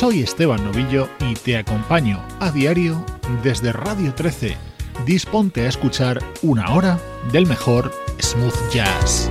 Soy Esteban Novillo y te acompaño a diario desde Radio 13. Disponte a escuchar una hora del mejor smooth jazz.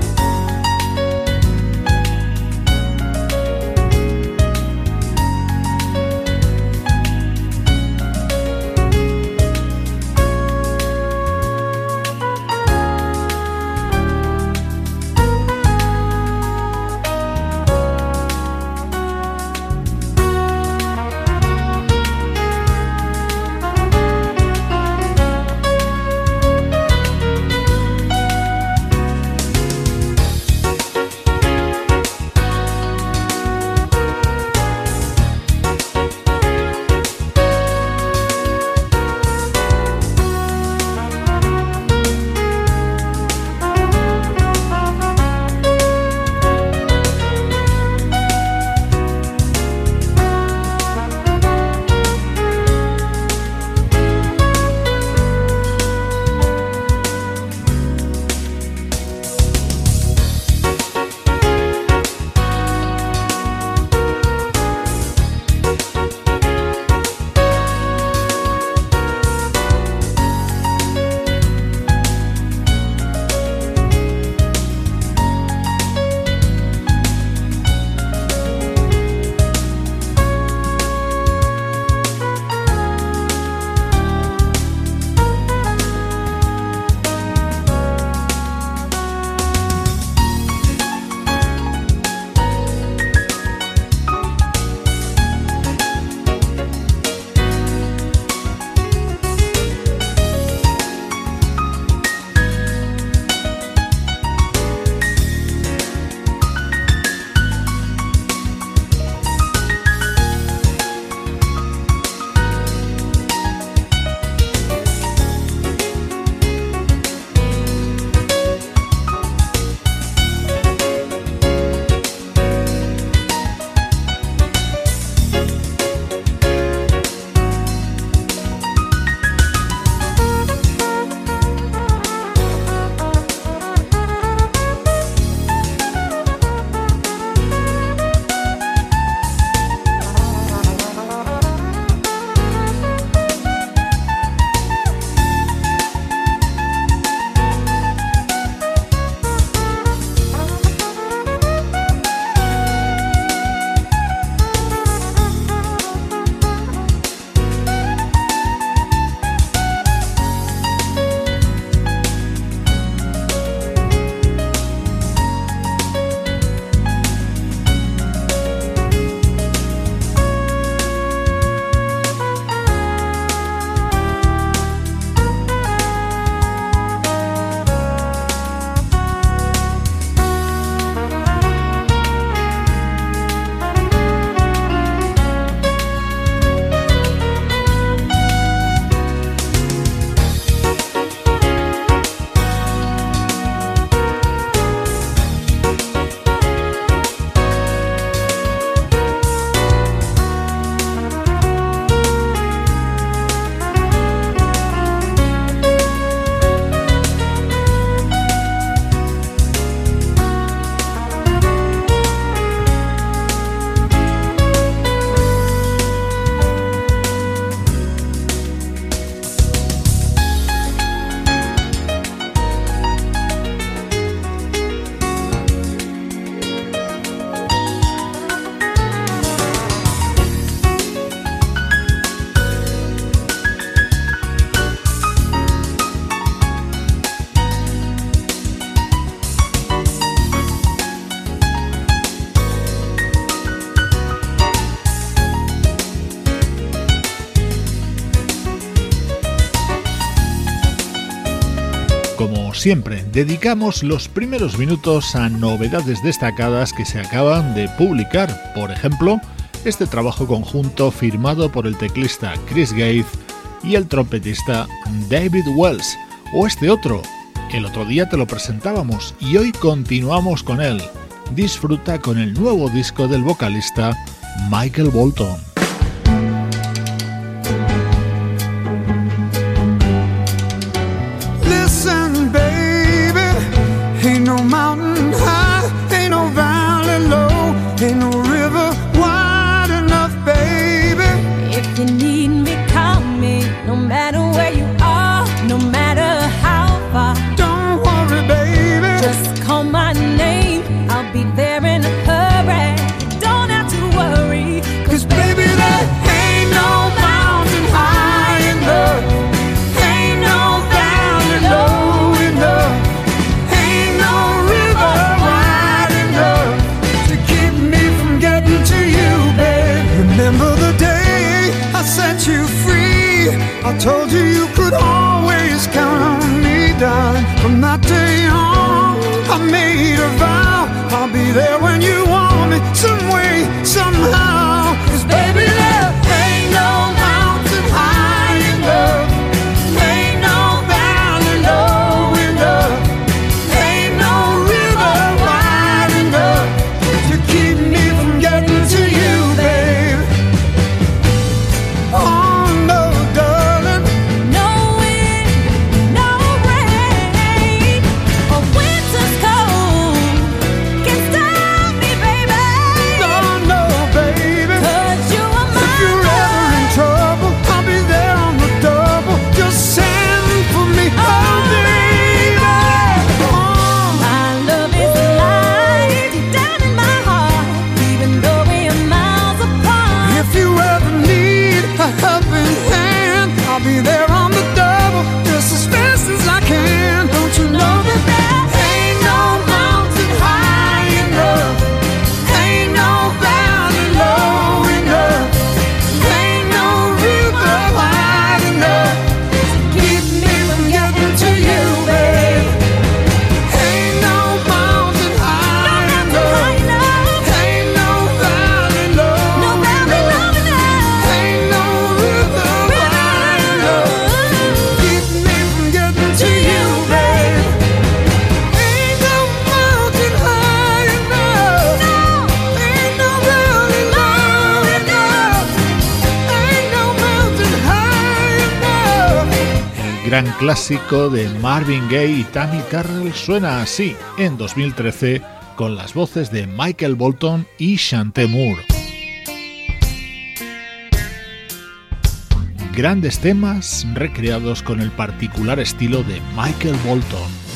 Siempre, dedicamos los primeros minutos a novedades destacadas que se acaban de publicar. Por ejemplo, este trabajo conjunto firmado por el teclista Chris Gates y el trompetista David Wells. O este otro, el otro día te lo presentábamos y hoy continuamos con él. Disfruta con el nuevo disco del vocalista Michael Bolton. Clásico de Marvin Gaye y Tammy Terrell suena así en 2013 con las voces de Michael Bolton y Chante Moore. Grandes temas recreados con el particular estilo de Michael Bolton.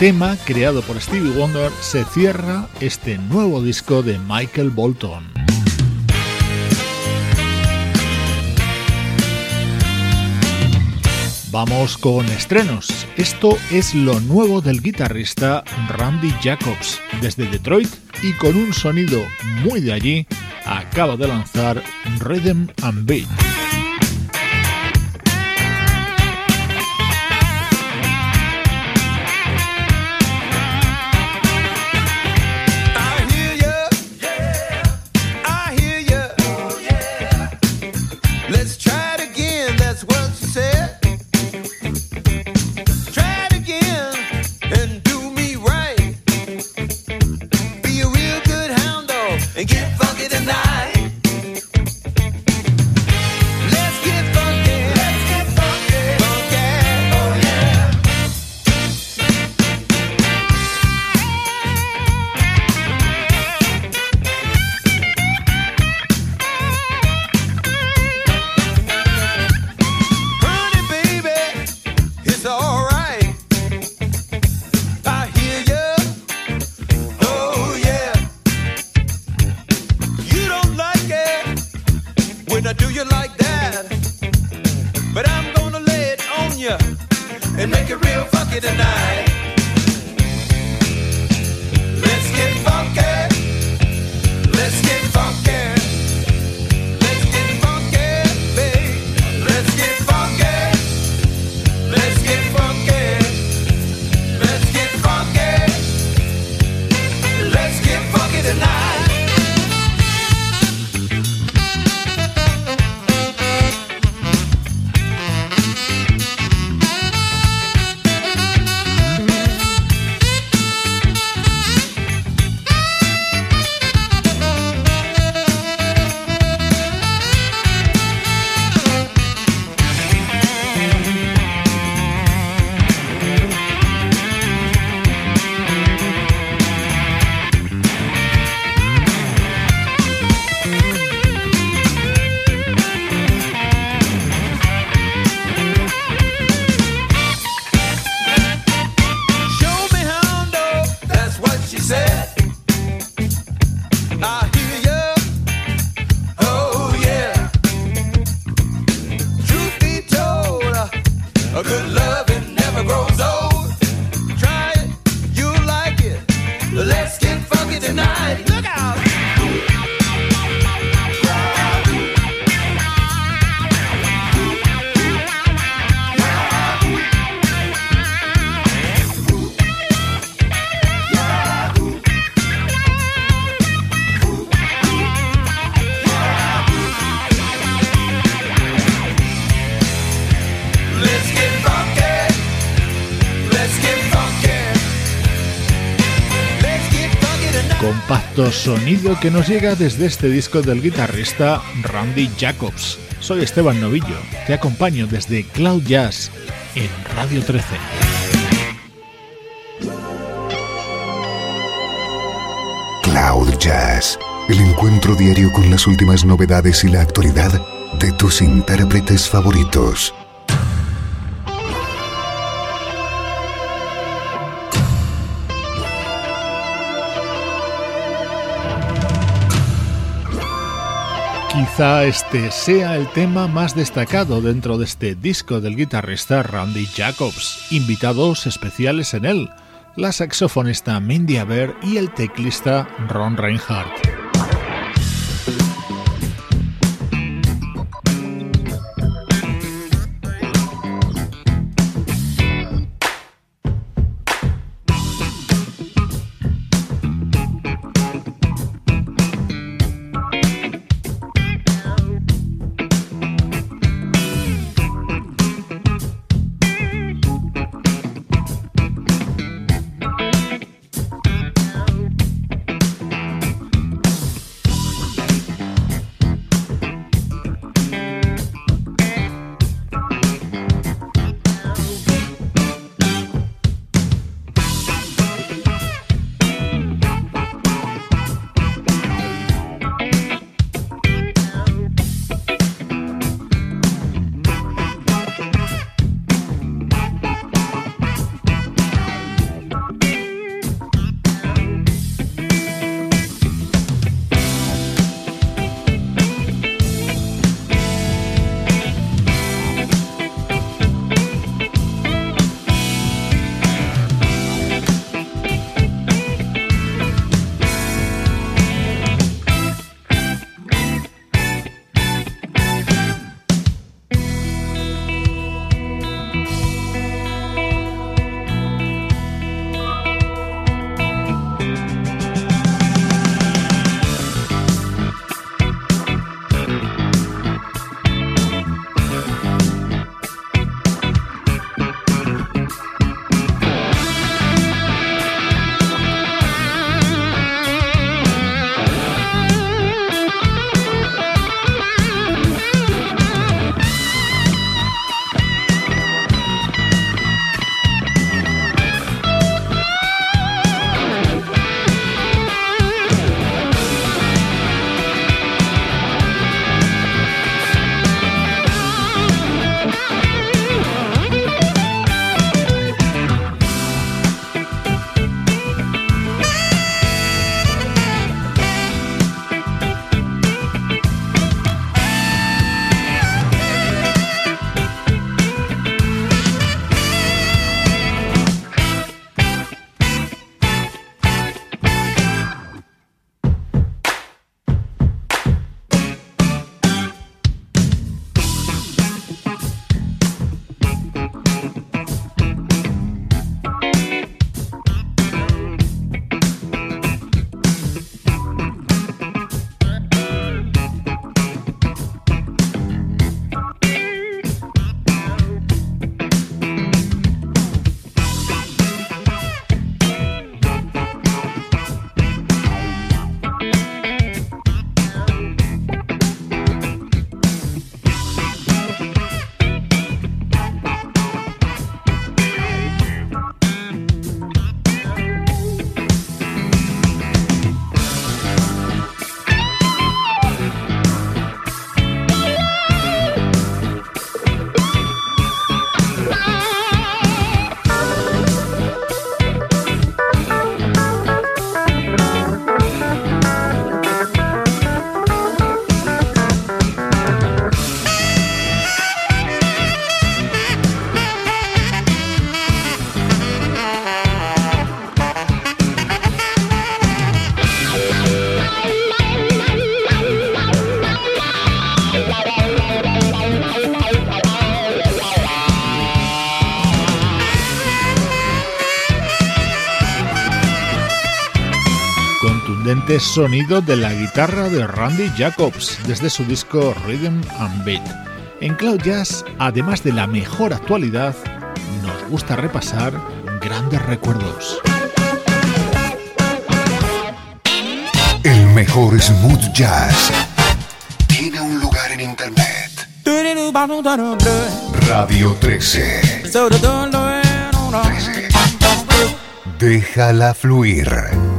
Tema creado por Stevie Wonder se cierra este nuevo disco de Michael Bolton. Vamos con estrenos. Esto es lo nuevo del guitarrista Randy Jacobs desde Detroit y con un sonido muy de allí acaba de lanzar Rhythm and Beat. Sonido que nos llega desde este disco del guitarrista Randy Jacobs. Soy Esteban Novillo, te acompaño desde Cloud Jazz en Radio 13. Cloud Jazz, el encuentro diario con las últimas novedades y la actualidad de tus intérpretes favoritos. Este sea el tema más destacado dentro de este disco del guitarrista Randy Jacobs, invitados especiales en él, la saxofonista Mindy Aber y el teclista Ron Reinhardt. Sorprendente sonido de la guitarra de Randy Jacobs desde su disco Rhythm and Beat. En Cloud Jazz, además de la mejor actualidad, nos gusta repasar grandes recuerdos. El mejor smooth jazz tiene un lugar en internet. Radio 13. 13. Déjala fluir.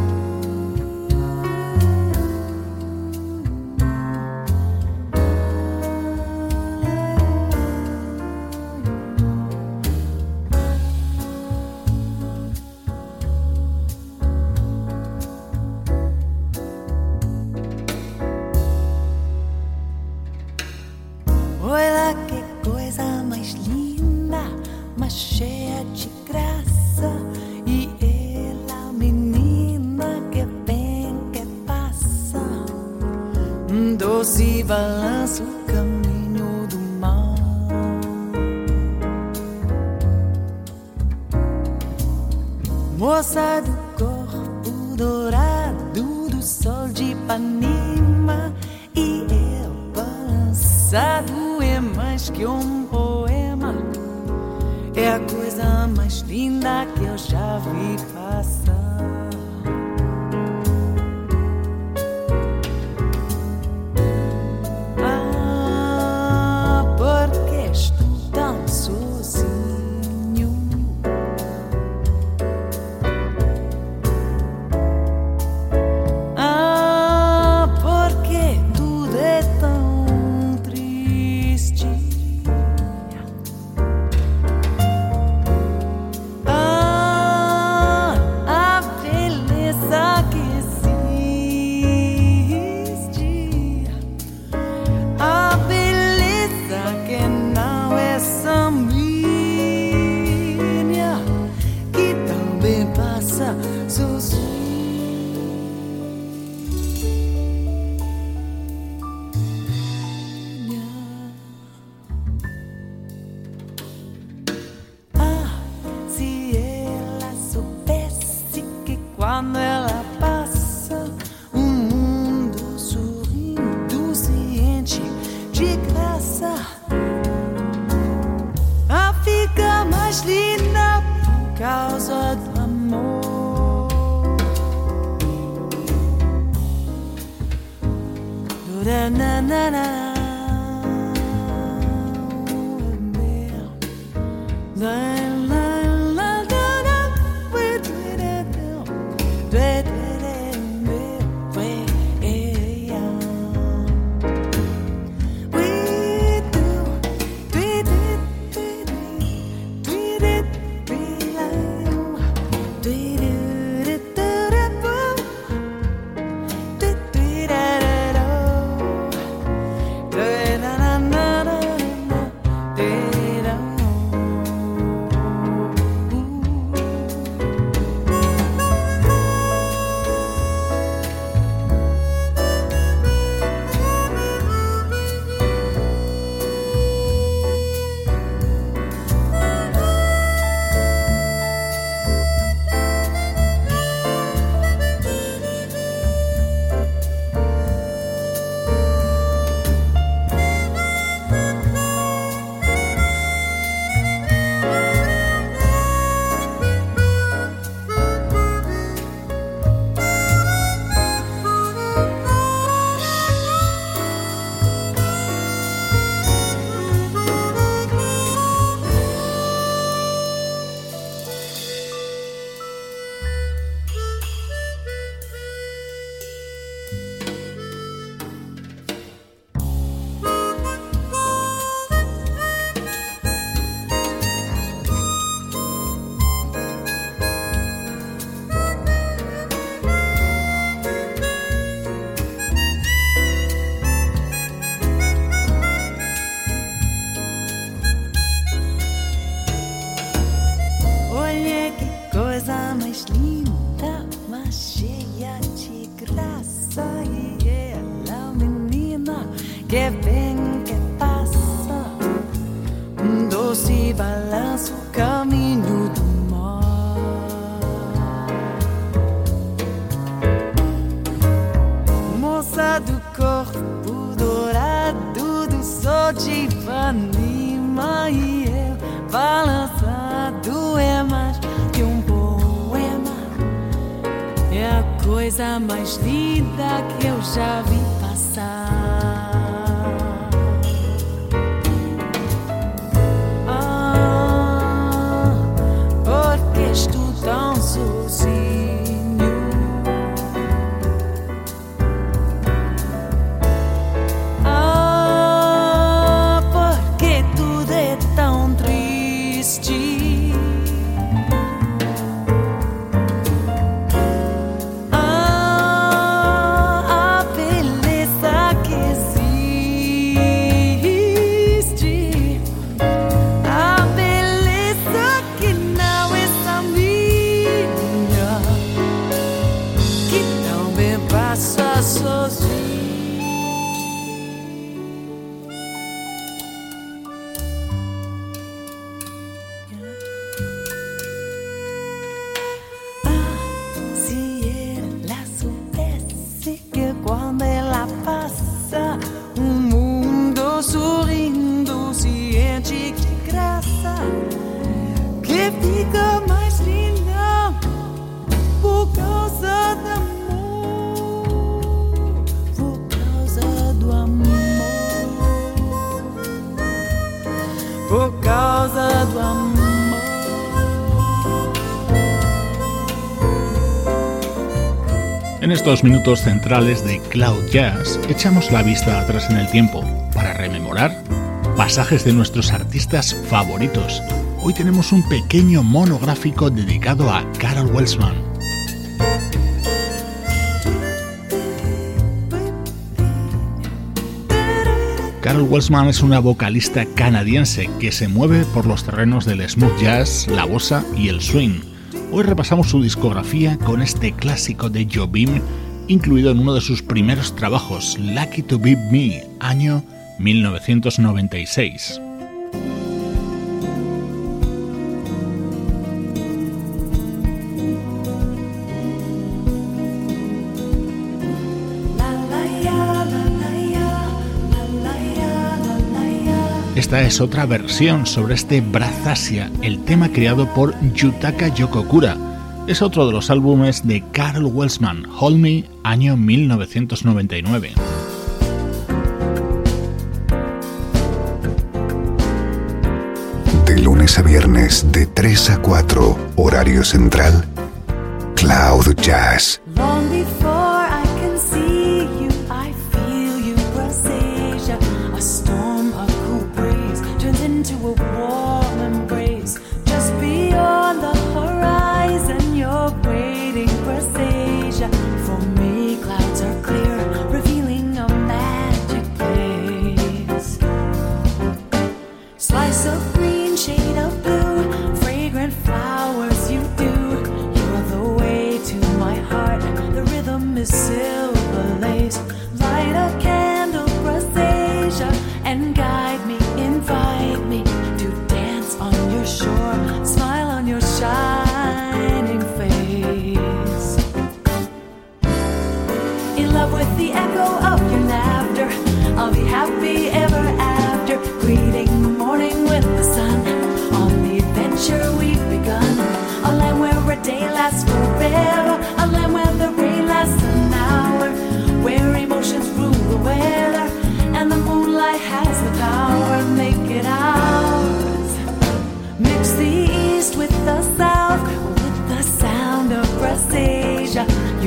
Estos minutos centrales de Cloud Jazz echamos la vista atrás en el tiempo para rememorar pasajes de nuestros artistas favoritos. Hoy tenemos un pequeño monográfico dedicado a Carol Welsman. Carol Welsman es una vocalista canadiense que se mueve por los terrenos del smooth jazz, la bossa y el swing Hoy repasamos su discografía con este clásico de Jobim, incluido en uno de sus primeros trabajos, Lucky to Be Me, año 1996. Esta es otra versión sobre este Brazasia, el tema creado por Yutaka Yokokura. Es otro de los álbumes de Carol Welsman, Hold Me, año 1999. De lunes a viernes, de 3 a 4, horario central, Cloud Jazz.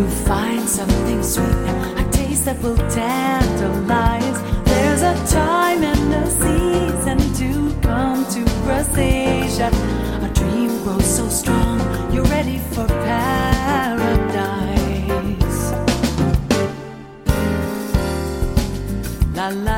You find something sweet, a taste that will tantalize. There's a time and a season to come to Asia. A dream grows so strong, you're ready for paradise. La la,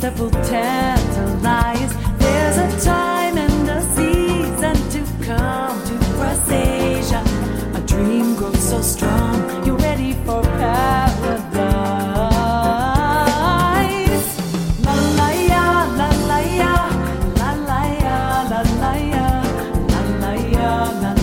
that will tantalize. There's a time and a season to come to Brassasia. A dream grows so strong, you're ready for paradise. La la ya, la la ya, la la ya, la la ya, la la ya, la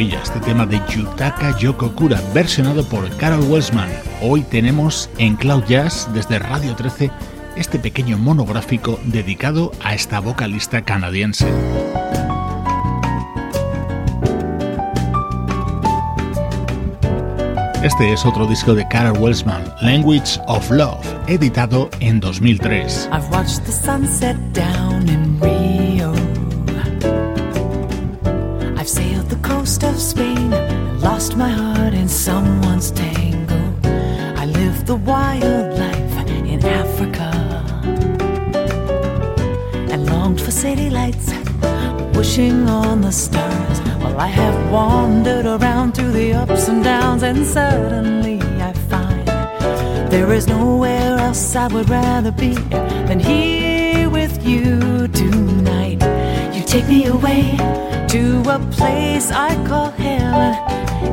este tema de Yutaka Yokokura, versionado por Carol Welsman. Hoy tenemos en Cloud Jazz, desde Radio 13, este pequeño monográfico dedicado a esta vocalista canadiense. Este es otro disco de Carol Welsman, Language of Love, editado en 2003. I've watched the sunset down in the wildlife in Africa and longed for city lights, wishing on the stars. Well, I have wandered around through the ups and downs, and suddenly I find there is nowhere else I would rather be than here with you tonight. Take me away to a place I call heaven.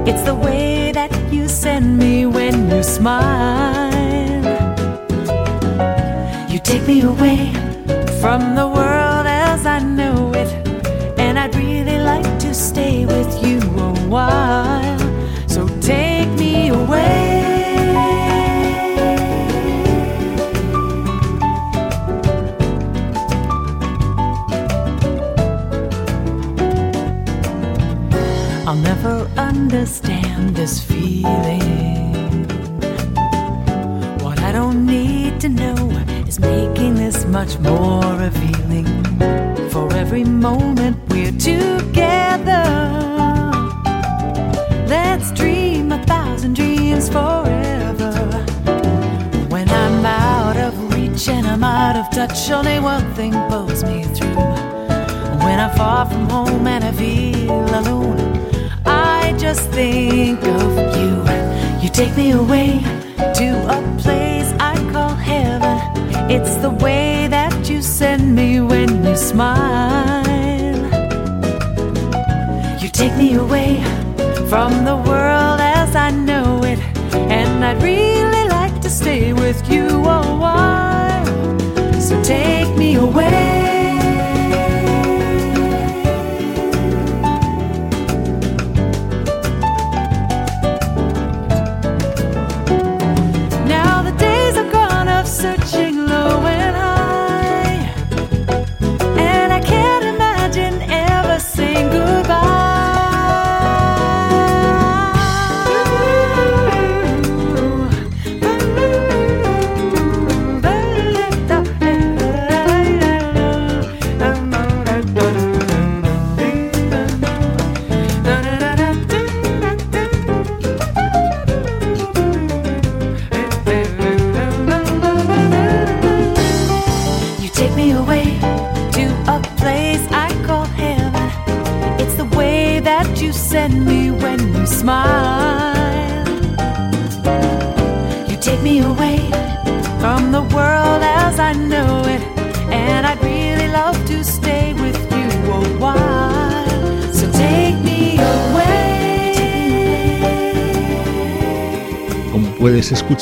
It's the way that you send me when you smile. You take me away from the world as I know it. And I'd really like to stay with you a while. Understand this feeling. What I don't need to know is making this much more revealing. For every moment we're together, let's dream a thousand dreams forever. When I'm out of reach and I'm out of touch, only one thing pulls me through. When I'm far from home and I feel alone, just think of you. You take me away to a place I call heaven. It's the way that you send me when you smile. You take me away from the world as I know it, and I'd really like to stay with you a while. So take me away.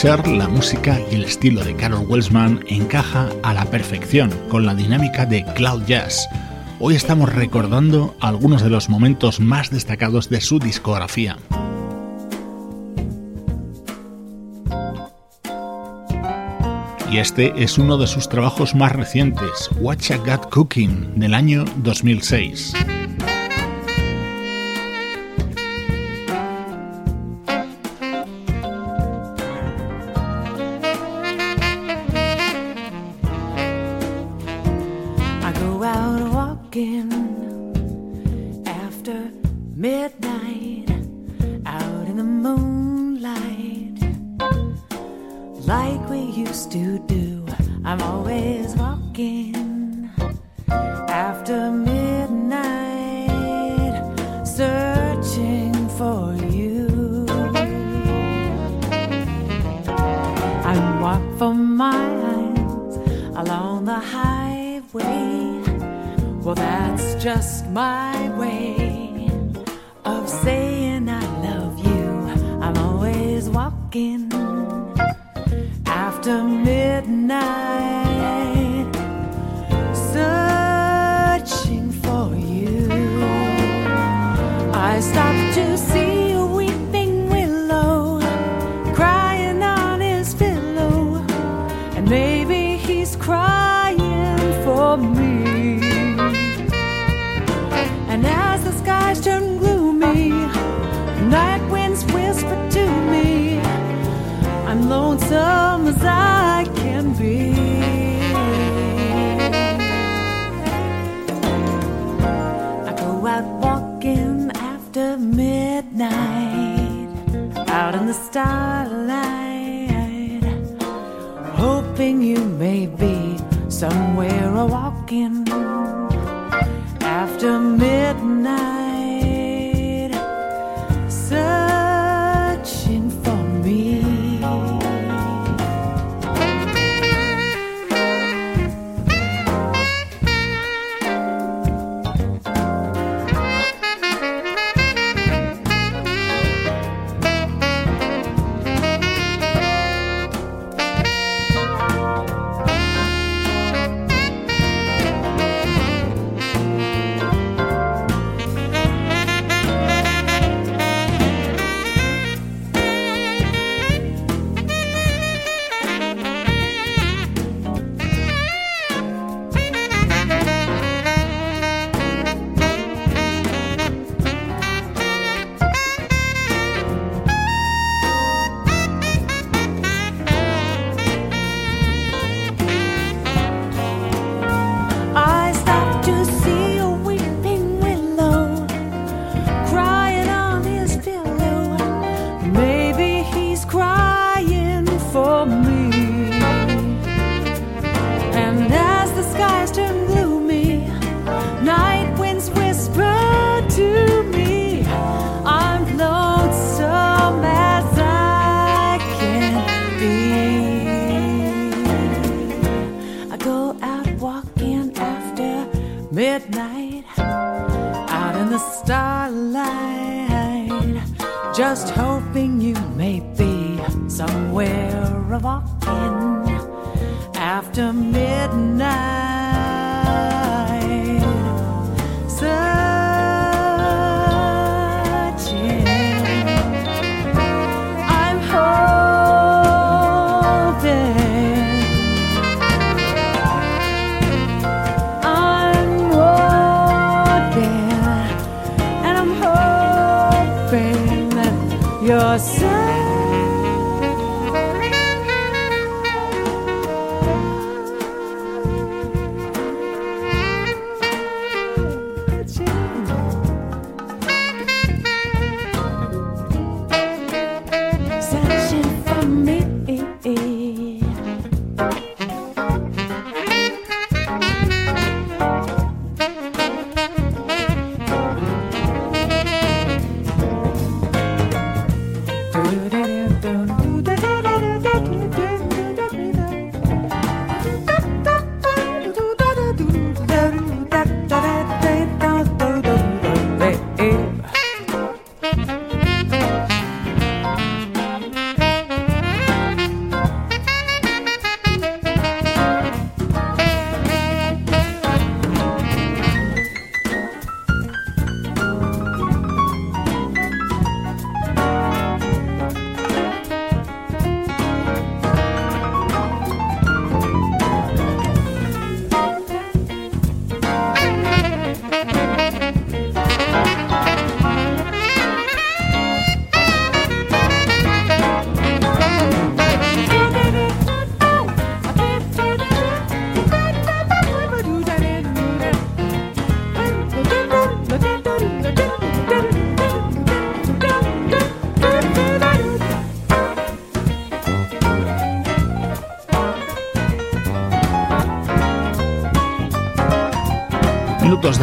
La música y el estilo de Carol Welsman encaja a la perfección con la dinámica de Cloud Jazz. Hoy estamos recordando algunos de los momentos más destacados de su discografía. y este es uno de sus trabajos más recientes, Watch a Got Cooking, del año 2006. That's just my way of saying I love you. I'm always walking after midnight. starlight, hoping you may be somewhere a walk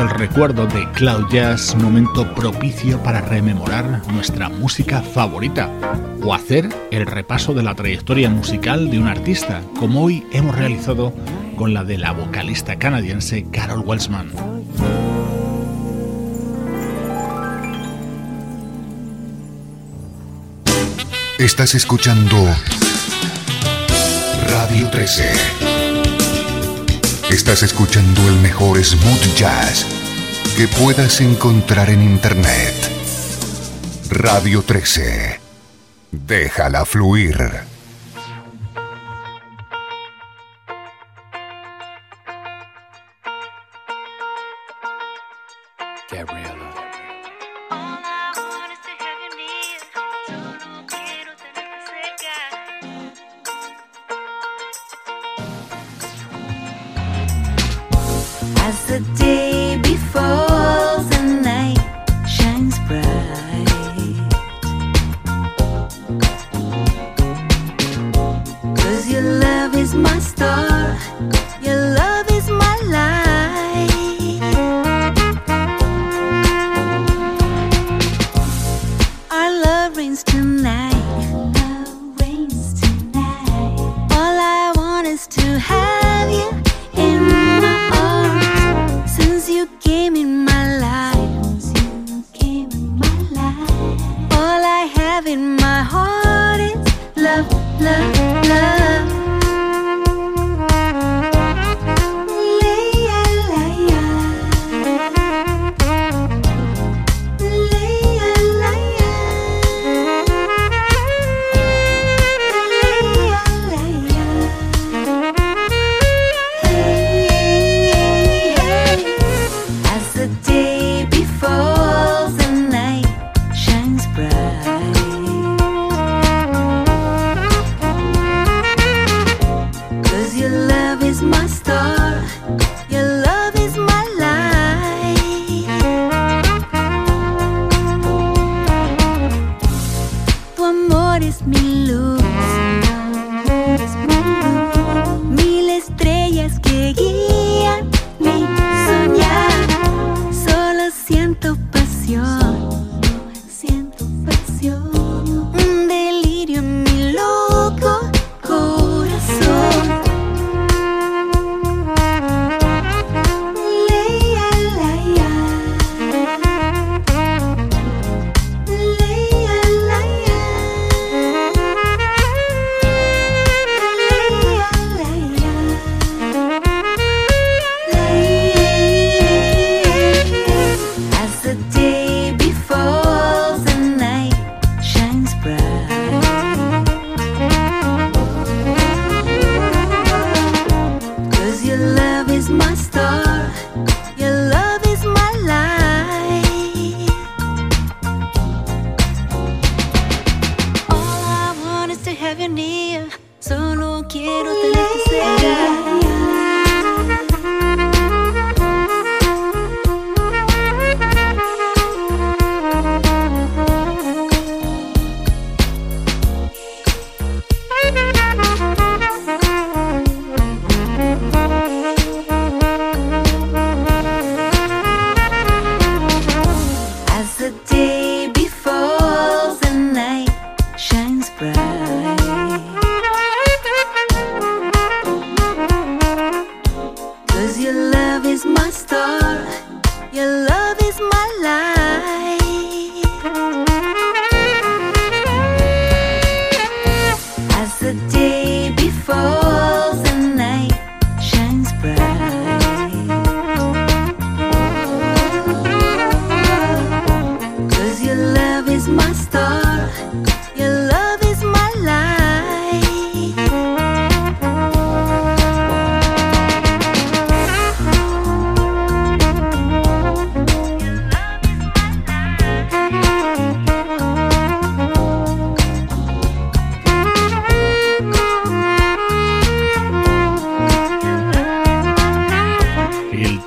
del recuerdo de Cloud Jazz, momento propicio para rememorar nuestra música favorita o hacer el repaso de la trayectoria musical de un artista, como hoy hemos realizado con la de la vocalista canadiense Carol Welsman. Estás escuchando Radio 13. Estás escuchando el mejor smooth jazz que puedas encontrar en Internet. Radio 13. Déjala fluir. as the day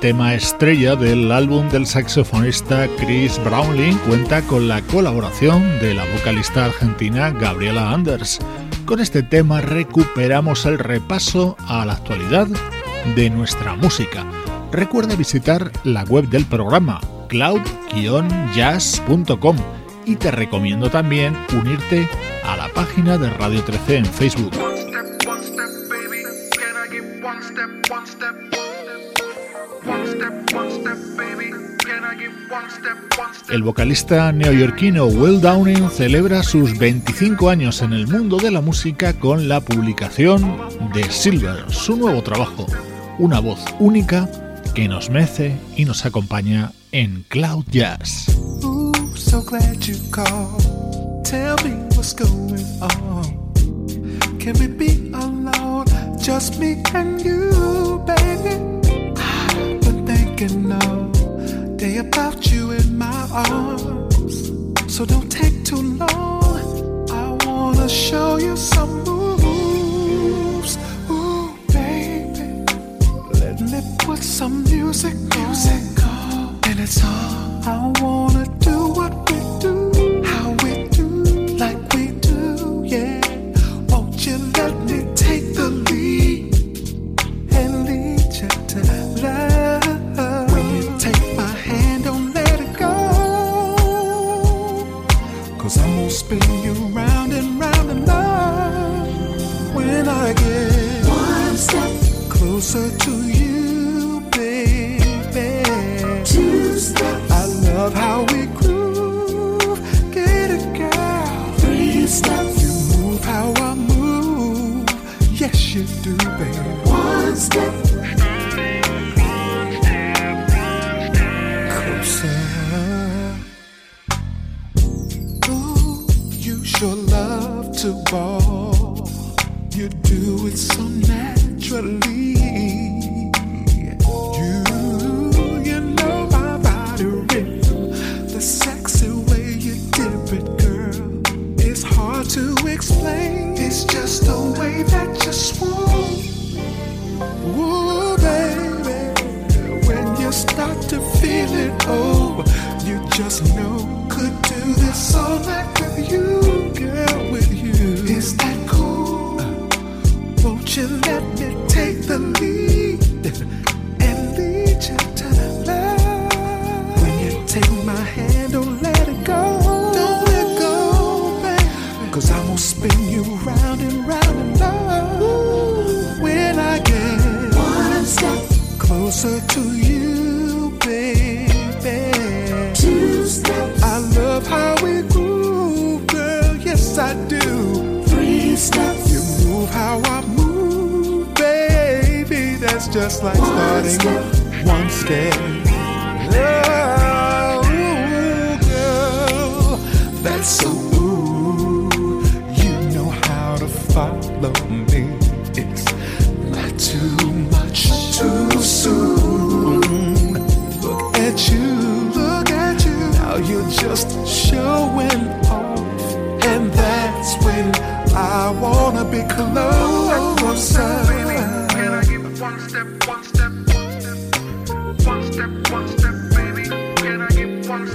estrella del álbum del saxofonista Chris Brownling cuenta con la colaboración de la vocalista argentina Gabriela Anders. Con este tema recuperamos el repaso a la actualidad de nuestra música. recuerda visitar la web del programa cloud-jazz.com y te recomiendo también unirte a la página de Radio 13 en Facebook. El vocalista neoyorquino Will Downing celebra sus 25 años en el mundo de la música con la publicación de Silver, su nuevo trabajo, una voz única que nos mece y nos acompaña en Cloud Jazz. so glad you. Tell me what's going on. Just me and you, baby. Thinking all day about you in my arms. So don't take too long. I wanna show you some moves. Ooh, baby. Let me put some music, music on. And it's all I wanna do what closer you do,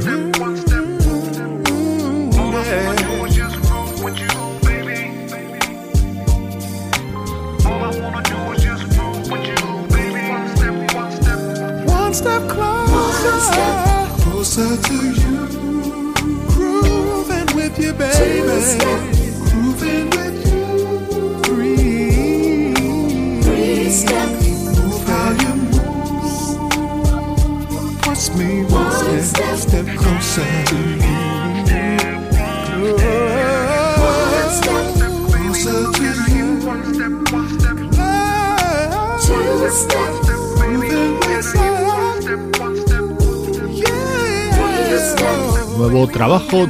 Nuevo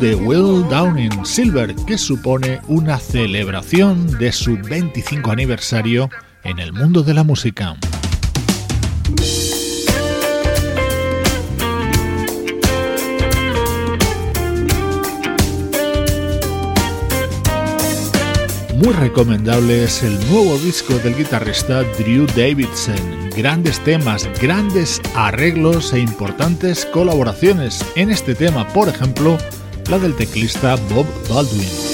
de Will Downing Silver que supone una celebración de su 25 aniversario en el mundo de la música. Muy recomendable es el nuevo disco del guitarrista Drew Davidson. Grandes temas, grandes arreglos e importantes colaboraciones. En este tema, por ejemplo, la del teclista Bob Baldwin.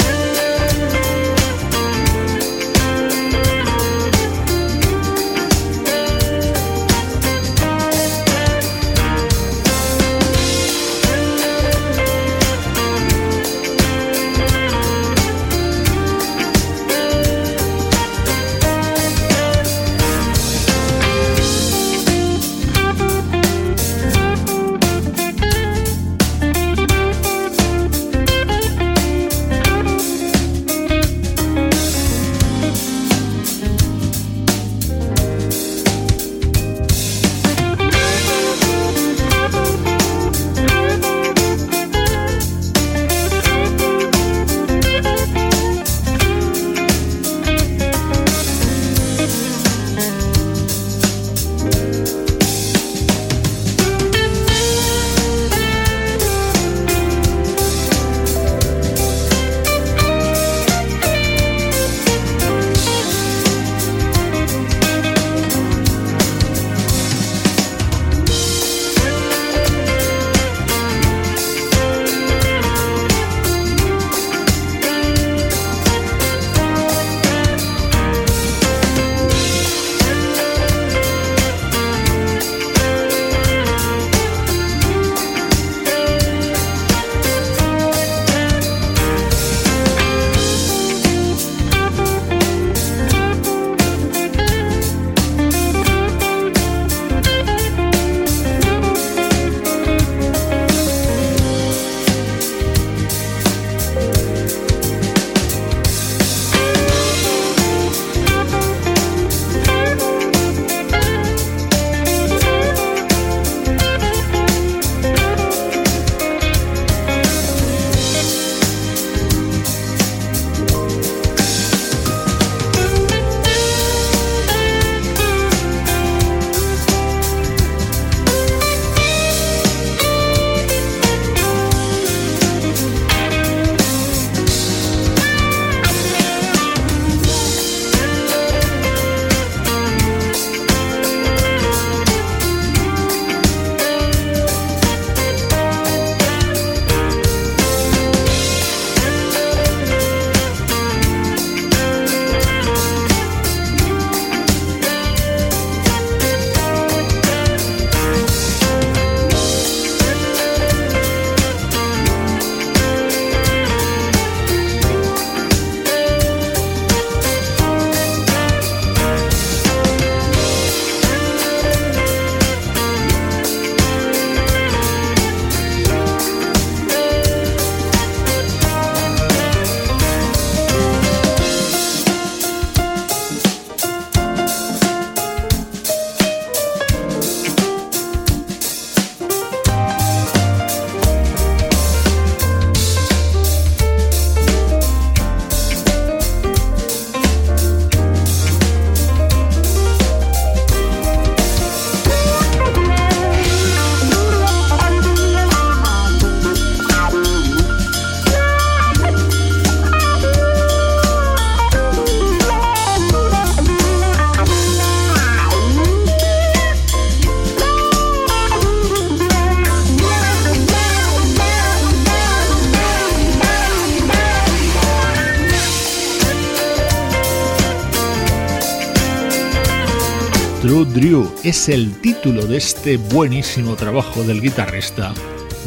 Es el título de este buenísimo trabajo del guitarrista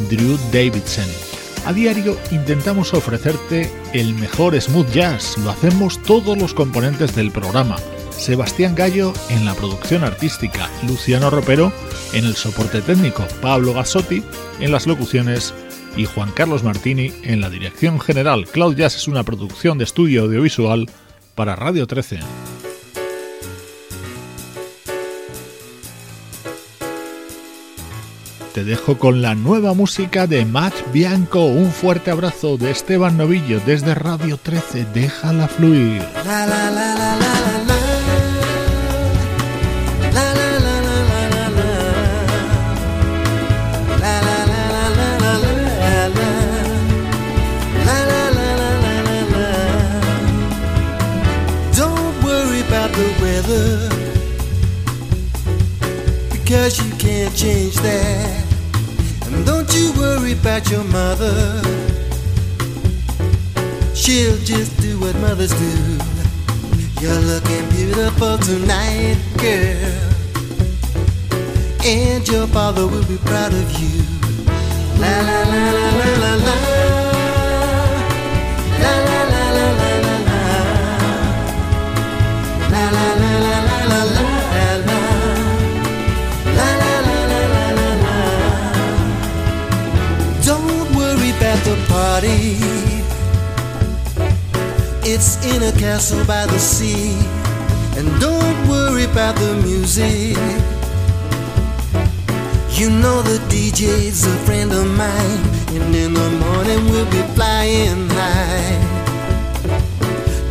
Drew Davidson. A diario intentamos ofrecerte el mejor smooth jazz, lo hacemos todos los componentes del programa. Sebastián Gallo en la producción artística, Luciano Ropero en el soporte técnico, Pablo Gasotti en las locuciones y Juan Carlos Martini en la dirección general. Cloud Jazz es una producción de estudio audiovisual para Radio 13. Te dejo con la nueva música de Matt Bianco. Un fuerte abrazo de Esteban Novillo desde Radio 13. Déjala fluir. because your mother. She'll just do what mothers do. You're looking beautiful tonight, girl. And your father will be proud of you. La la la la la la la. La la It's in a castle by the sea. And don't worry about the music. You know the DJ's a friend of mine. And in the morning we'll be flying high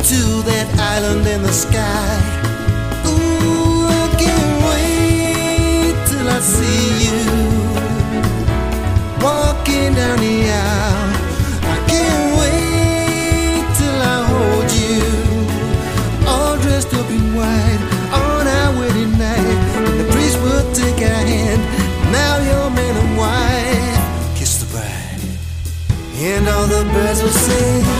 to that island in the sky. Ooh, I can't wait till I see you walking down the aisle. And all